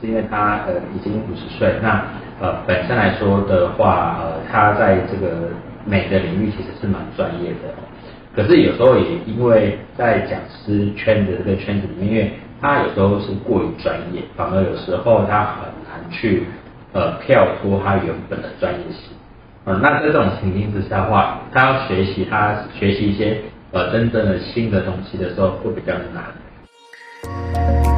是因为他呃已经五十岁，那呃本身来说的话，呃他在这个美的领域其实是蛮专业的，可是有时候也因为在讲师圈的这个圈子里面，因为他有时候是过于专业，反而有时候他很难去呃跳脱他原本的专业性。呃，那在这种情境之下的话，他要学习他学习一些呃真正的新的东西的时候，会比较难。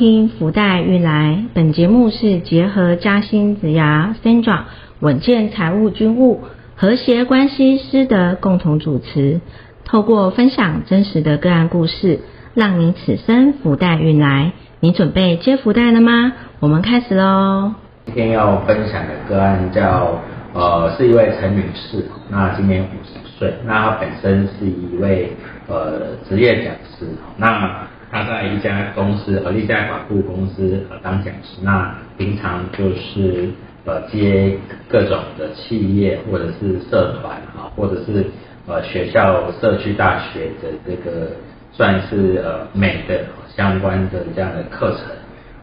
听福袋运来，本节目是结合嘉兴子牙 Sandra 稳健财务军务和谐关系师的共同主持，透过分享真实的个案故事。让你此生福袋运来，你准备接福袋了吗？我们开始喽。今天要分享的个案叫呃，是一位陈女士，那今年五十岁，那她本身是一位呃职业讲师，那他在一家公司呃一家管顾公司呃当讲师，那平常就是呃接各种的企业或者是社团啊，或者是呃学校社区大学的这个。算是呃美的相关的这样的课程，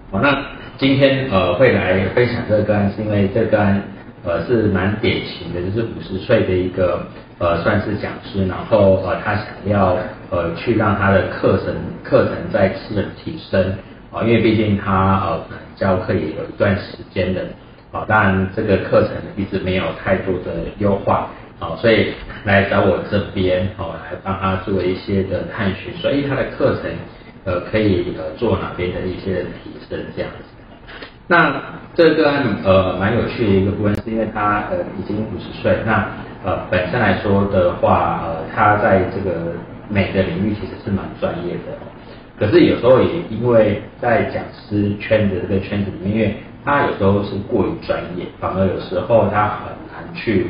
哦，那今天呃会来分享这个案，是因为这个案呃是蛮典型的，就是五十岁的一个呃算是讲师，然后呃他想要呃去让他的课程课程再次提升，啊，因为毕竟他呃教课也有一段时间的，啊，当然这个课程一直没有太多的优化。啊，所以来找我这边，哦来帮他做一些的探寻，所以他的课程，呃，可以呃做哪边的一些提升这样子。那这个呃蛮有趣的一个部分，是因为他呃已经五十岁，那呃本身来说的话，呃他在这个美的领域其实是蛮专业的，可是有时候也因为在讲师圈的这个圈子里面，因为他有时候是过于专业，反而有时候他很难去。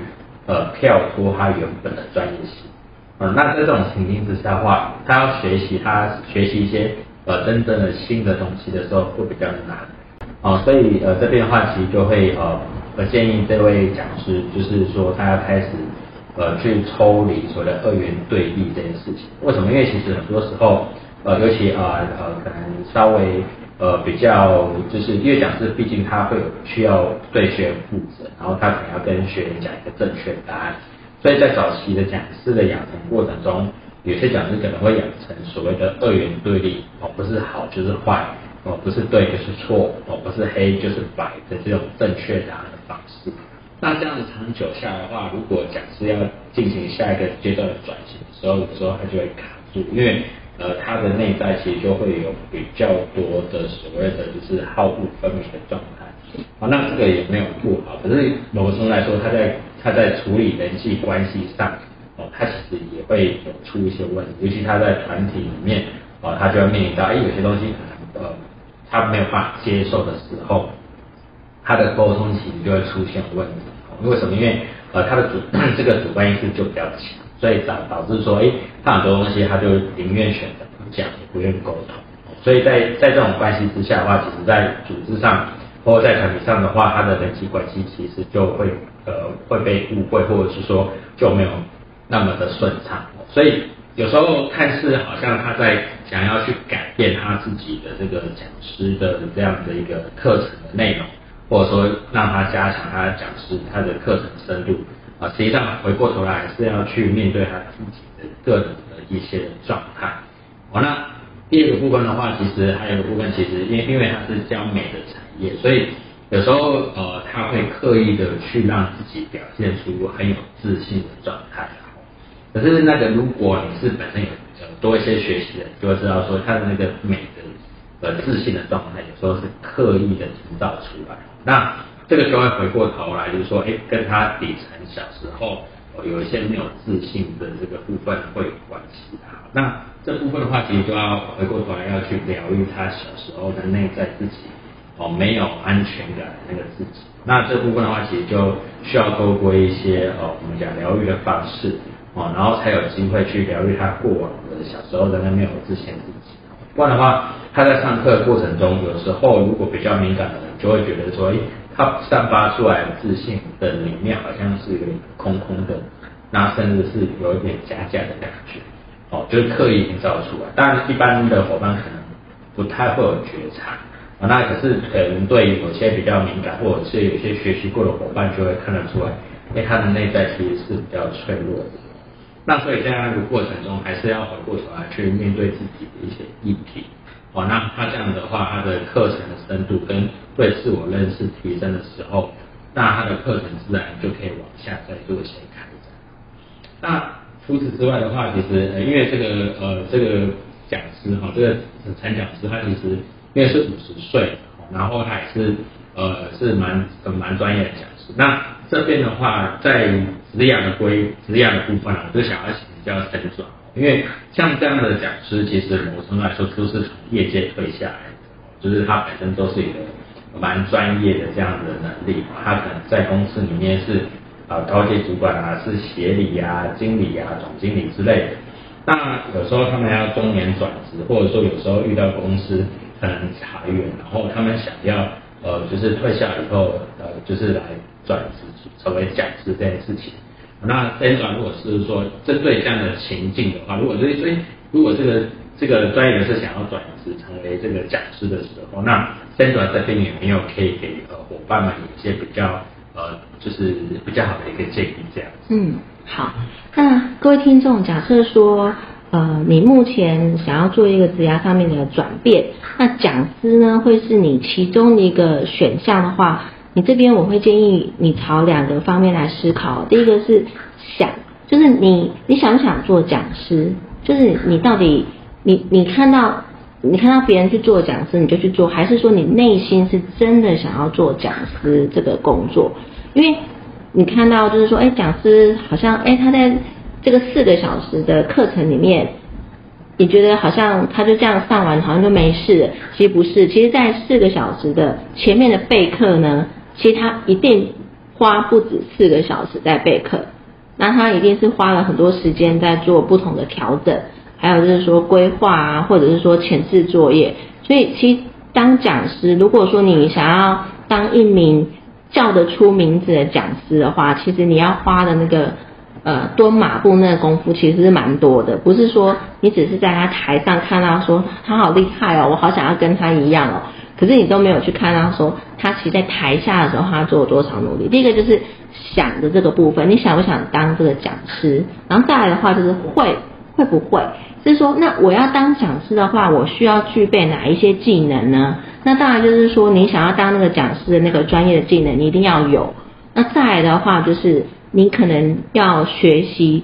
呃，跳脱他原本的专业性，嗯，那在这种情境之下的话，他要学习他学习一些呃真正的新的东西的时候，会比较难，啊，所以呃这边的话，其实就会呃，我建议这位讲师，就是说他要开始呃去抽离所谓的二元对立这件事情。为什么？因为其实很多时候，呃，尤其呃呃可能稍微。呃，比较就是因为讲师，毕竟他会有需要对学员负责，然后他可能要跟学员讲一个正确答案，所以在早期的讲师的养成过程中，有些讲师可能会养成所谓的二元对立，哦，不是好就是坏，哦，不是对就是错，哦，不是黑就是白的这种正确答案的方式。那这样子长久下来的话，如果讲师要进行下一个阶段的转型的时候，有时候他就会卡住，因为。呃，他的内在其实就会有比较多的所谓的就是好恶分明的状态，啊，那这个也没有不好，可是某个程度来说，他在他在处理人际关系上，哦，他其实也会有出一些问题，尤其他在团体里面，哦，他就要面临到，哎，有些东西可能呃，他没有办法接受的时候，他的沟通其实就会出现问题，为什么？因为呃，他的主 这个主观意识就比较强。所以导导致说，哎，他很多东西他就宁愿选择不讲，也不愿沟通。所以在在这种关系之下的话，其实在组织上或者在团体上的话，他的人际关系其实就会呃会被误会，或者是说就没有那么的顺畅。所以有时候看似好像他在想要去改变他自己的这个讲师的这样的一个课程的内容，或者说让他加强他的讲师他的课程深度。啊，实际上回过头来还是要去面对他自己的个人的一些状态。好，那第二个部分的话，其实还有个部分，其实因因为他是教美的产业，所以有时候呃他会刻意的去让自己表现出很有自信的状态。可是那个如果你是本身有多一些学习的，就会知道说他的那个美的呃自信的状态，有时候是刻意的营造出来。那这个就会回过头来，就是说，哎，跟他底层小时候有一些没有自信的这个部分会有关系啊。那这部分的话，其实就要回过头来要去疗愈他小时候的内在自己哦，没有安全感的那个自己。那这部分的话，其实就需要透过一些哦，我们讲疗愈的方式哦，然后才有机会去疗愈他过往的小时候的那没有自信自己。不然的话，他在上课过程中，有时候如果比较敏感的人，就会觉得说，哎。他散发出来的自信的里面好像是一个空空的，那甚至是有一点假假的感觉，哦，就是刻意营造出来。当然，一般的伙伴可能不太会有觉察，啊，那可是可能对有些比较敏感或者是有些学习过的伙伴就会看得出来，因为他的内在其实是比较脆弱的。那所以在那个过程中，还是要回过头来去面对自己的一些议题。哦，那他这样的话，他的课程的深度跟对自我认识提升的时候，那他的课程自然就可以往下再做一些开展。那除此之外的话，其实呃，因为这个呃这个讲师哈，这个陈讲师他其实因为是五十岁，然后他也是呃是蛮蛮专业的讲师。那这边的话，在职业的规职业的部分啊，我就想要请教陈总。因为像这样的讲师，其实某程度来说都是从业界退下来的，就是他本身都是一个蛮专业的这样的能力，他可能在公司里面是呃高级主管啊，是协理啊、经理啊、总经理之类的。那有时候他们要中年转职，或者说有时候遇到公司可能裁员，然后他们想要呃就是退下以后呃就是来转职成为讲师这件事情。那 N 转如果是说针对这样的情境的话，如果所以所以如果这个这个专业人士想要转职成为这个讲师的时候，那 N 转这边有没有可以给呃伙伴们一些比较呃就是比较好的一个建议这样？嗯，好。那各位听众，假设说呃你目前想要做一个职涯上面的转变，那讲师呢会是你其中一个选项的话。你这边我会建议你朝两个方面来思考。第一个是想，就是你你想不想做讲师？就是你到底你你看到你看到别人去做讲师，你就去做，还是说你内心是真的想要做讲师这个工作？因为你看到就是说，哎，讲师好像哎他在这个四个小时的课程里面，你觉得好像他就这样上完好像就没事了？其实不是，其实在四个小时的前面的备课呢。其实他一定花不止四个小时在备课，那他一定是花了很多时间在做不同的调整，还有就是说规划啊，或者是说前置作业。所以其实当讲师，如果说你想要当一名叫得出名字的讲师的话，其实你要花的那个呃蹲马步那个功夫其实是蛮多的，不是说你只是在他台上看到说他好厉害哦，我好想要跟他一样哦。可是你都没有去看到说他其实在台下的时候他做了多少努力。第一个就是想的这个部分，你想不想当这个讲师？然后再来的话就是会会不会？就是说，那我要当讲师的话，我需要具备哪一些技能呢？那当然就是说，你想要当那个讲师的那个专业的技能，你一定要有。那再来的话就是你可能要学习。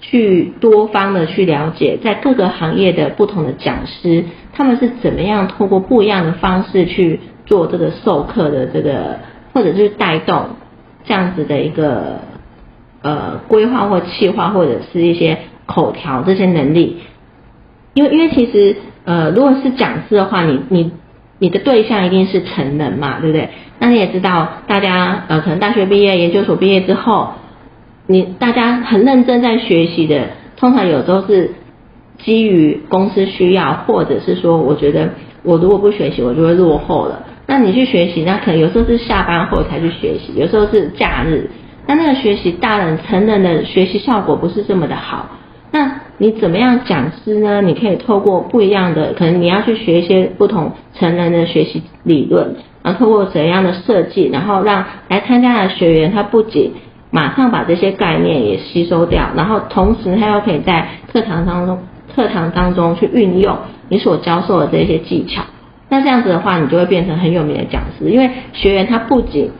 去多方的去了解，在各个行业的不同的讲师，他们是怎么样通过不一样的方式去做这个授课的这个，或者是带动这样子的一个呃规划或企划，或者是一些口条这些能力。因为因为其实呃如果是讲师的话，你你你的对象一定是成人嘛，对不对？那你也知道，大家呃可能大学毕业、研究所毕业之后。你大家很认真在学习的，通常有时候是基于公司需要，或者是说，我觉得我如果不学习，我就会落后了。那你去学习，那可能有时候是下班后才去学习，有时候是假日。那那个学习，大人成人的学习效果不是这么的好。那你怎么样讲师呢？你可以透过不一样的，可能你要去学一些不同成人的学习理论，然后透过怎样的设计，然后让来参加的学员他不仅马上把这些概念也吸收掉，然后同时他又可以在课堂当中课堂当中去运用你所教授的这些技巧。那这样子的话，你就会变成很有名的讲师，因为学员他不仅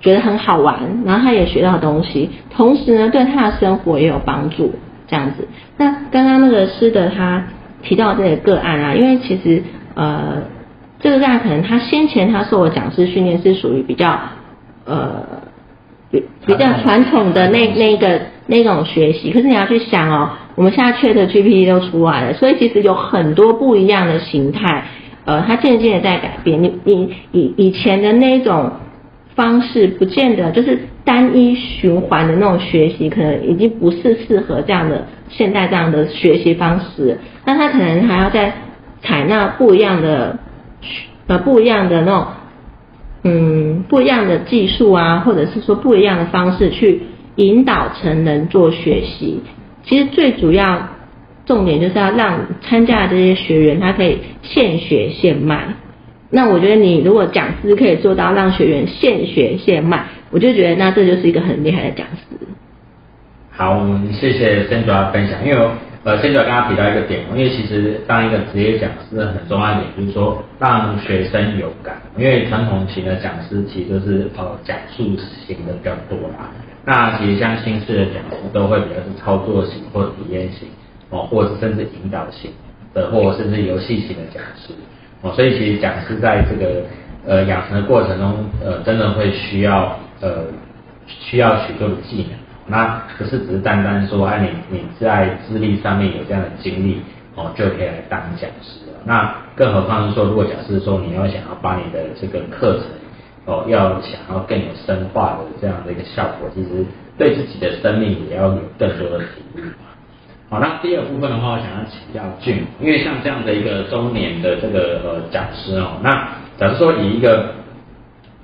觉得很好玩，然后他也学到东西，同时呢对他的生活也有帮助。这样子。那刚刚那个师的他提到这个个案啊，因为其实呃这个个案可能他先前他受的讲师训练是属于比较呃。比比较传统的那那个那种学习，可是你要去想哦，我们现在 Chat GPT 都出来了，所以其实有很多不一样的形态，呃，它渐渐的在改变。你你以以前的那种方式，不见得就是单一循环的那种学习，可能已经不是适合这样的现在这样的学习方式。那它可能还要再采纳不一样的呃不一样的那种。嗯，不一样的技术啊，或者是说不一样的方式去引导成人做学习。其实最主要重点就是要让参加的这些学员他可以现学现卖。那我觉得你如果讲师可以做到让学员现学现卖，我就觉得那这就是一个很厉害的讲师。好，我们谢谢曾主啊分享，因为呃 Sandra 刚刚提到一个点，因为其实当一个职业讲师很重要一点就是说让学生有感，因为传统型的讲师其实就是呃讲述型的比较多啦。那其实像新式的讲师都会比较是操作型或体验型哦，或者甚至引导型的，或甚至游戏型的讲师。哦，所以其实讲师在这个呃养成的过程中，呃，真的会需要呃需要许多的技能。那不是只是单单说，哎，你你在资历上面有这样的经历，哦，就可以来当讲师了。那更何况是说，如果假设说你要想要把你的这个课程，哦，要想要更有深化的这样的一个效果，其实对自己的生命也要有更多的体悟。好，那第二部分的话，我想要请教俊，因为像这样的一个中年的这个呃讲师哦，那假如说以一个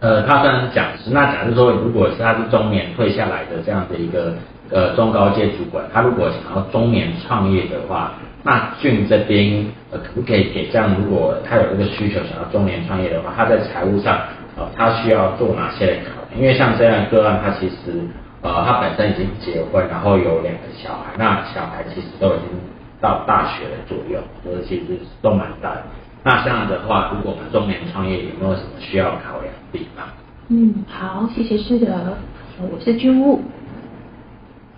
呃他虽然是讲师，那假设说如果是他是中年退下来的这样的一个呃中高阶主管，他如果想要中年创业的话，那俊这边呃可不可以给这样，如果他有这个需求想要中年创业的话，他在财务上呃他需要做哪些？因为像这样个案，他其实。呃，他本身已经结婚，然后有两个小孩，那小孩其实都已经到大学的左右，就是其实都蛮大的。那这样的话，如果我们中年创业，有没有什么需要考量的地方？嗯，好，谢谢师德，我是军务，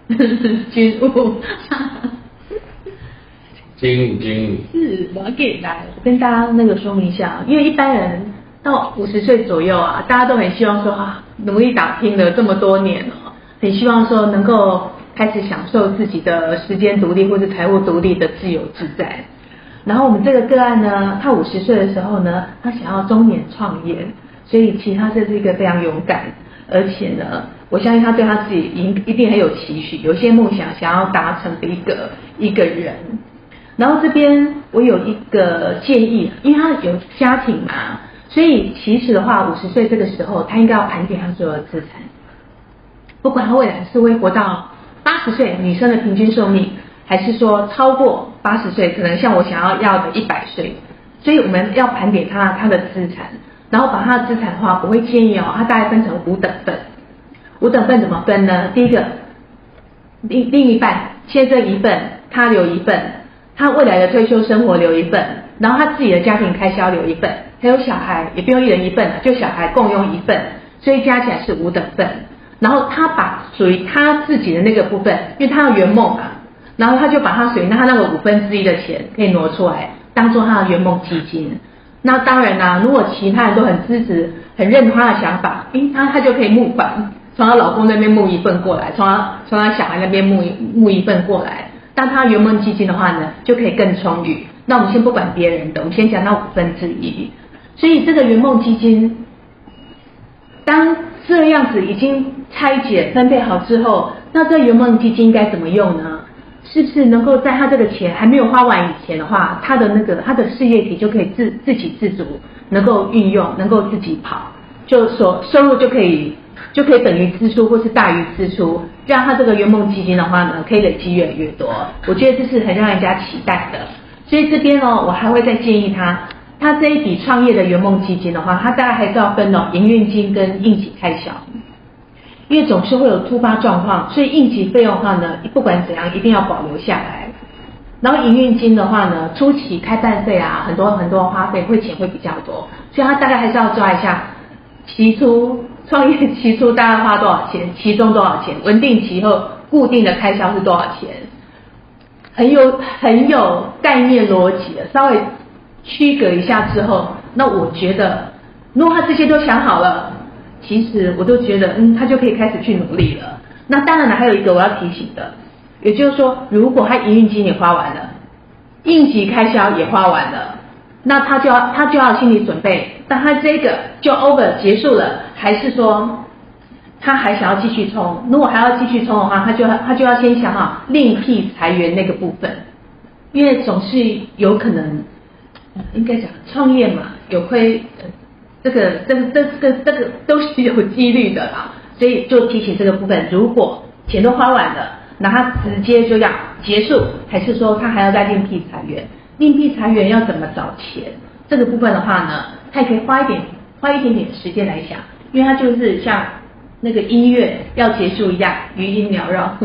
军务，军务军务是，我要给大家跟大家那个说明一下，因为一般人到五十岁左右啊，大家都很希望说啊，努力打拼了这么多年了。很希望说能够开始享受自己的时间独立或者财务独立的自由自在。然后我们这个个案呢，他五十岁的时候呢，他想要中年创业，所以其实他这是一个非常勇敢，而且呢，我相信他对他自己一一定很有期许，有些梦想想要达成的一个一个人。然后这边我有一个建议，因为他有家庭嘛，所以其实的话，五十岁这个时候，他应该要盘点他所有的资产。不管他未来是会活到八十岁，女生的平均寿命，还是说超过八十岁，可能像我想要要的一百岁，所以我们要盘点他他的资产，然后把他的资产的话，我会建议哦，他大概分成五等份。五等份怎么分呢？第一个，另另一半先生一份，他留一份，他未来的退休生活留一份，然后他自己的家庭开销留一份，还有小孩也不用一人一份就小孩共用一份，所以加起来是五等份。然后他把属于他自己的那个部分，因为他要圆梦嘛，然后他就把他属于他那个五分之一的钱可以挪出来，当做他的圆梦基金。那当然啦，如果其他人都很支持、很认同他的想法，诶，他他就可以募款，从他老公那边募一份过来，从他从他小孩那边募一募一份过来。当他圆梦基金的话呢，就可以更充裕。那我们先不管别人的，我们先讲到五分之一。所以这个圆梦基金，当这样子已经。拆解分配好之后，那这圆梦基金该怎么用呢？是不是能够在他这个钱还没有花完以前的话，他的那个他的事业体就可以自自给自足，能够运用，能够自己跑，就说收入就可以就可以等于支出或是大于支出，让他这个圆梦基金的话呢，可以累积越来越多。我觉得这是很让人家期待的。所以这边呢，我还会再建议他，他这一笔创业的圆梦基金的话，他大概还是要分哦，营运金跟应急开销。因为总是会有突发状况，所以应急费用的话呢，不管怎样一定要保留下来。然后营运金的话呢，初期开办费啊，很多很多花费会钱会比较多，所以他大概还是要抓一下，期初创业期初大概花多少钱，其中多少钱，稳定期后固定的开销是多少钱，很有很有概念逻辑的，稍微区隔一下之后，那我觉得如果他这些都想好了。其实我都觉得，嗯，他就可以开始去努力了。那当然了，还有一个我要提醒的，也就是说，如果他营运金也花完了，应急开销也花完了，那他就要他就要心理准备，当他这个就 over 结束了，还是说他还想要继续冲？如果还要继续冲的话，他就他就要先想好另辟裁员那个部分，因为总是有可能，应该讲创业嘛，有亏。这个、这、这、这、这个都是有几率的啦，所以就提醒这个部分，如果钱都花完了，那他直接就要结束，还是说他还要再另辟裁员？另辟裁员要怎么找钱？这个部分的话呢，他也可以花一点花一点点时间来想，因为他就是像那个音乐要结束一样，余音缭绕。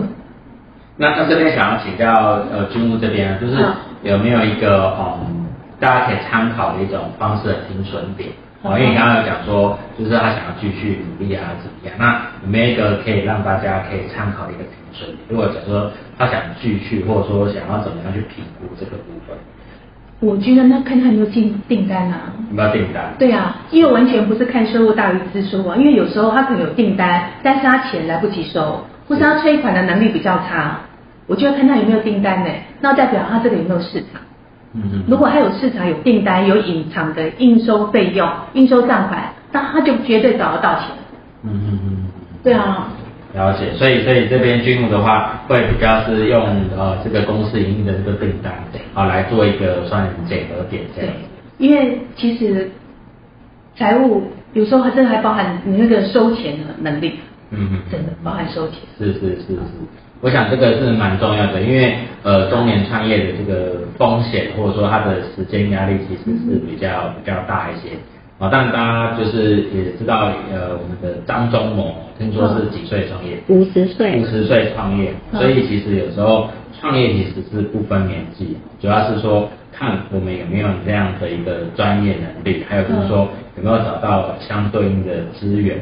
那那这边想要请教呃军务这边，就是有没有一个嗯大家可以参考的一种方式的停损点？哦，因为你刚刚有讲说，就是他想要继续努力啊，怎么样？那有没有一个可以让大家可以参考的一个停损点？如果假如说他想继续，或者说想要怎么样去评估这个部分？我觉得那看他有没有进订单啊。有没有订单？对啊，因为完全不是看收入大于支出啊，因为有时候他可能有订单，但是他钱来不及收，或是他催款的能力比较差，我就要看他有没有订单呢，那代表他这个有没有市场。嗯如果他有市场、有订单、有隐藏的应收费用、应收账款，那他就绝对找得到钱。嗯嗯嗯。对啊。了解，所以所以这边军务的话，会比较是用呃这个公司营运的这个订单，啊来做一个算检核点这样。因为其实财务有时候还真的还包含你那个收钱的能力。嗯嗯。真的包含收钱。是是是是。我想这个是蛮重要的，因为呃中年创业的这个风险或者说他的时间压力其实是比较比较大一些啊。但大家就是也知道呃我们的张忠谋听说是几岁创业？五十岁。五十岁创业，所以其实有时候创业其实是不分年纪，主要是说看我们有没有这样的一个专业能力，还有就是说有没有找到相对应的资源。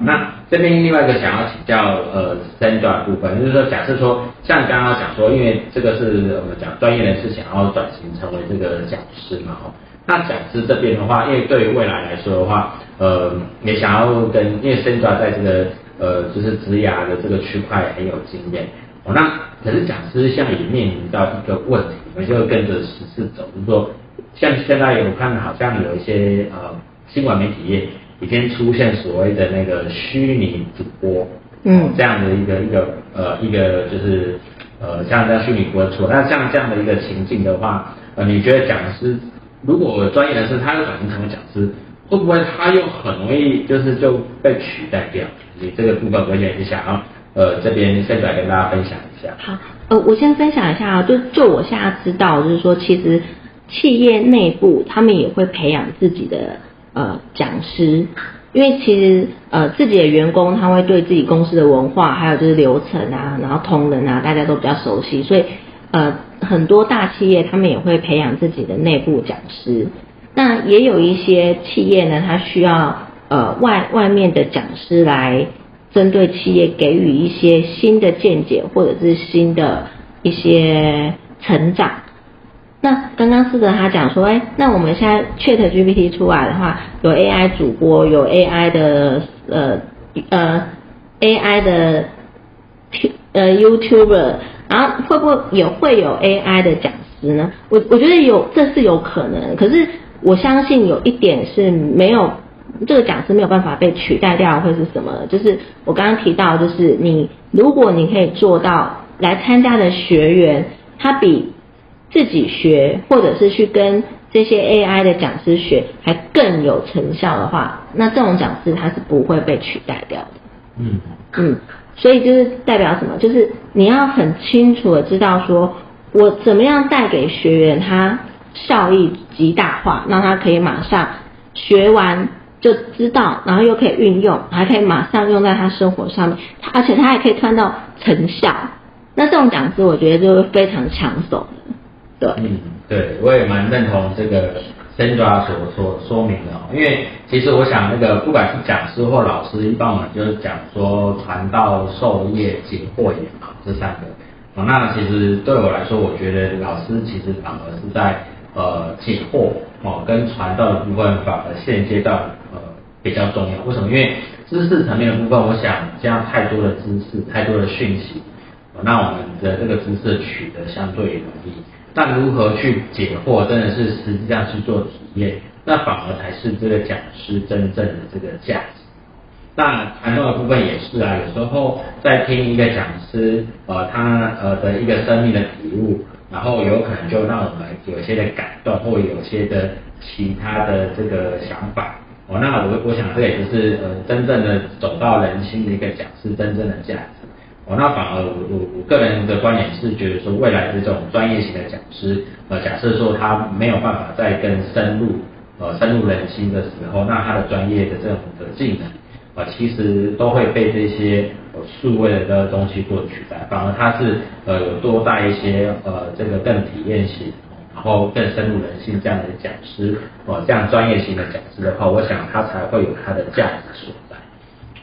那这边另外一个想要请教呃 Sandra 部分，就是说假设说像刚刚讲说，因为这个是我们讲专业人士想要转型成为这个讲师嘛哦，那讲师这边的话，因为对于未来来说的话，呃也想要跟因为 Sandra 在这个呃就是职涯的这个区块很有经验，哦那可是讲师现在也面临到一个问题，我们就跟着时事走，就是说像现在我看好像有一些呃新闻媒体业。已经出现所谓的那个虚拟主播，嗯，这样的一个一个呃一个就是呃像这样虚拟播出，那像这样的一个情境的话，呃，你觉得讲师如果专业人士他又转型成为讲师，会不会他又很容易就是就被取代掉？你这个部分我也是想要呃这边现在跟大家分享一下。好，呃，我先分享一下啊，就就我现在知道，就是说其实企业内部他们也会培养自己的。呃，讲师，因为其实呃自己的员工他会对自己公司的文化，还有就是流程啊，然后同仁啊，大家都比较熟悉，所以呃很多大企业他们也会培养自己的内部讲师。那也有一些企业呢，它需要呃外外面的讲师来针对企业给予一些新的见解，或者是新的一些成长。那刚刚四德他讲说，哎，那我们现在 Chat GPT 出来的话，有 AI 主播，有 AI 的呃呃 AI 的呃 YouTuber，然后会不会也会有 AI 的讲师呢？我我觉得有，这是有可能。可是我相信有一点是没有这个讲师没有办法被取代掉，会是什么？就是我刚刚提到，就是你如果你可以做到来参加的学员，他比。自己学，或者是去跟这些 AI 的讲师学，还更有成效的话，那这种讲师他是不会被取代掉的。嗯嗯，所以就是代表什么？就是你要很清楚的知道，说我怎么样带给学员他效益极大化，让他可以马上学完就知道，然后又可以运用，还可以马上用在他生活上面，而且他还可以看到成效。那这种讲师，我觉得就是非常抢手嗯，对，我也蛮认同这个 Sandra 所所说明的，因为其实我想那个不管是讲师或老师，一般我们就是讲说传道授业解惑也好，这三个。哦，那其实对我来说，我觉得老师其实反而是在呃解惑哦跟传道的部分，反而现阶段呃比较重要。为什么？因为知识层面的部分，我想这样太多的知识，太多的讯息，那我们的这个知识取得相对容易。那如何去解惑，真的是实际上去做体验，那反而才是这个讲师真正的这个价值。那传道的部分也是啊，有时候在听一个讲师，呃，他呃的一个生命的体悟，然后有可能就让我们有些的感动，或有些的其他的这个想法。哦，那我我想这也就是呃真正的走到人心的一个讲师真正的价值。哦，那反而我我我个人的观点是觉得说，未来的这种专业型的讲师，呃，假设说他没有办法再更深入，呃，深入人心的时候，那他的专业的这种的技能，啊，其实都会被这些呃数位的东西所取代，反而他是呃有多带一些呃这个更体验型。然后更深入人心这样的讲师，哦，这样专业性的讲师的话，我想他才会有他的价值所在。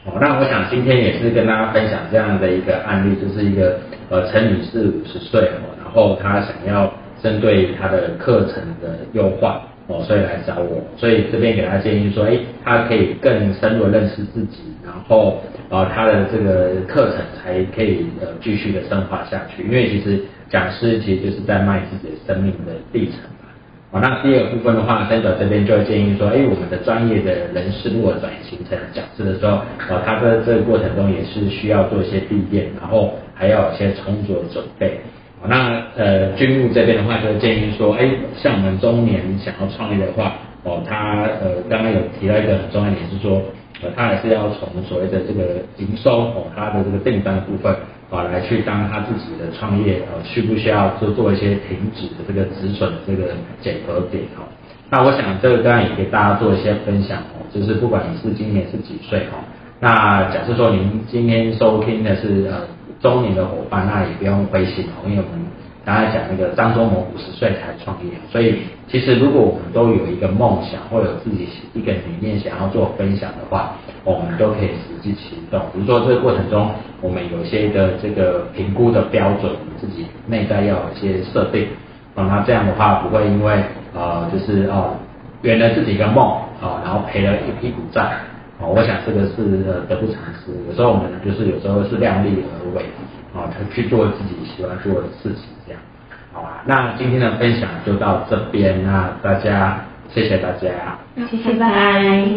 哦，那我想今天也是跟大家分享这样的一个案例，就是一个呃陈女士五十岁哦，然后她想要针对她的课程的优化哦，所以来找我，所以这边给她建议说，哎，她可以更深入认识自己，然后呃她的这个课程才可以呃继续的深化下去，因为其实。讲师其实就是在卖自己的生命的历程嘛。哦，那第二个部分的话，三者这边就会建议说，哎，我们的专业的人士如果转型成讲师的时候，哦，他在这个过程中也是需要做一些历练，然后还要有一些充足的准备。哦，那呃，军务这边的话，就建议说，哎，像我们中年想要创业的话，哦，他呃刚刚有提到一个很重要点是说，呃，他还是要从所谓的这个营收哦，他的这个订单部分。啊，来去当他自己的创业，呃，需不需要做做一些停止的这个止损的这个检核点哦？那我想这个当然也给大家做一些分享哦，就是不管你是今年是几岁哦，那假设说您今天收听的是呃中年的伙伴，那也不用灰心哦，因为我们。刚才讲那个张忠谋五十岁才创业，所以其实如果我们都有一个梦想或者自己一个理念想要做分享的话，我们都可以实际行动。比如说这个过程中，我们有些的这个评估的标准，我们自己内在要有一些设定，那这样的话不会因为呃就是哦圆了自己一个梦啊，然后赔了一屁股债哦，我想这个是得不偿失。有时候我们就是有时候是量力而为。啊，去做自己喜欢做的事情，好吧？那今天的分享就到这边，那大家谢谢大家，谢谢，拜拜。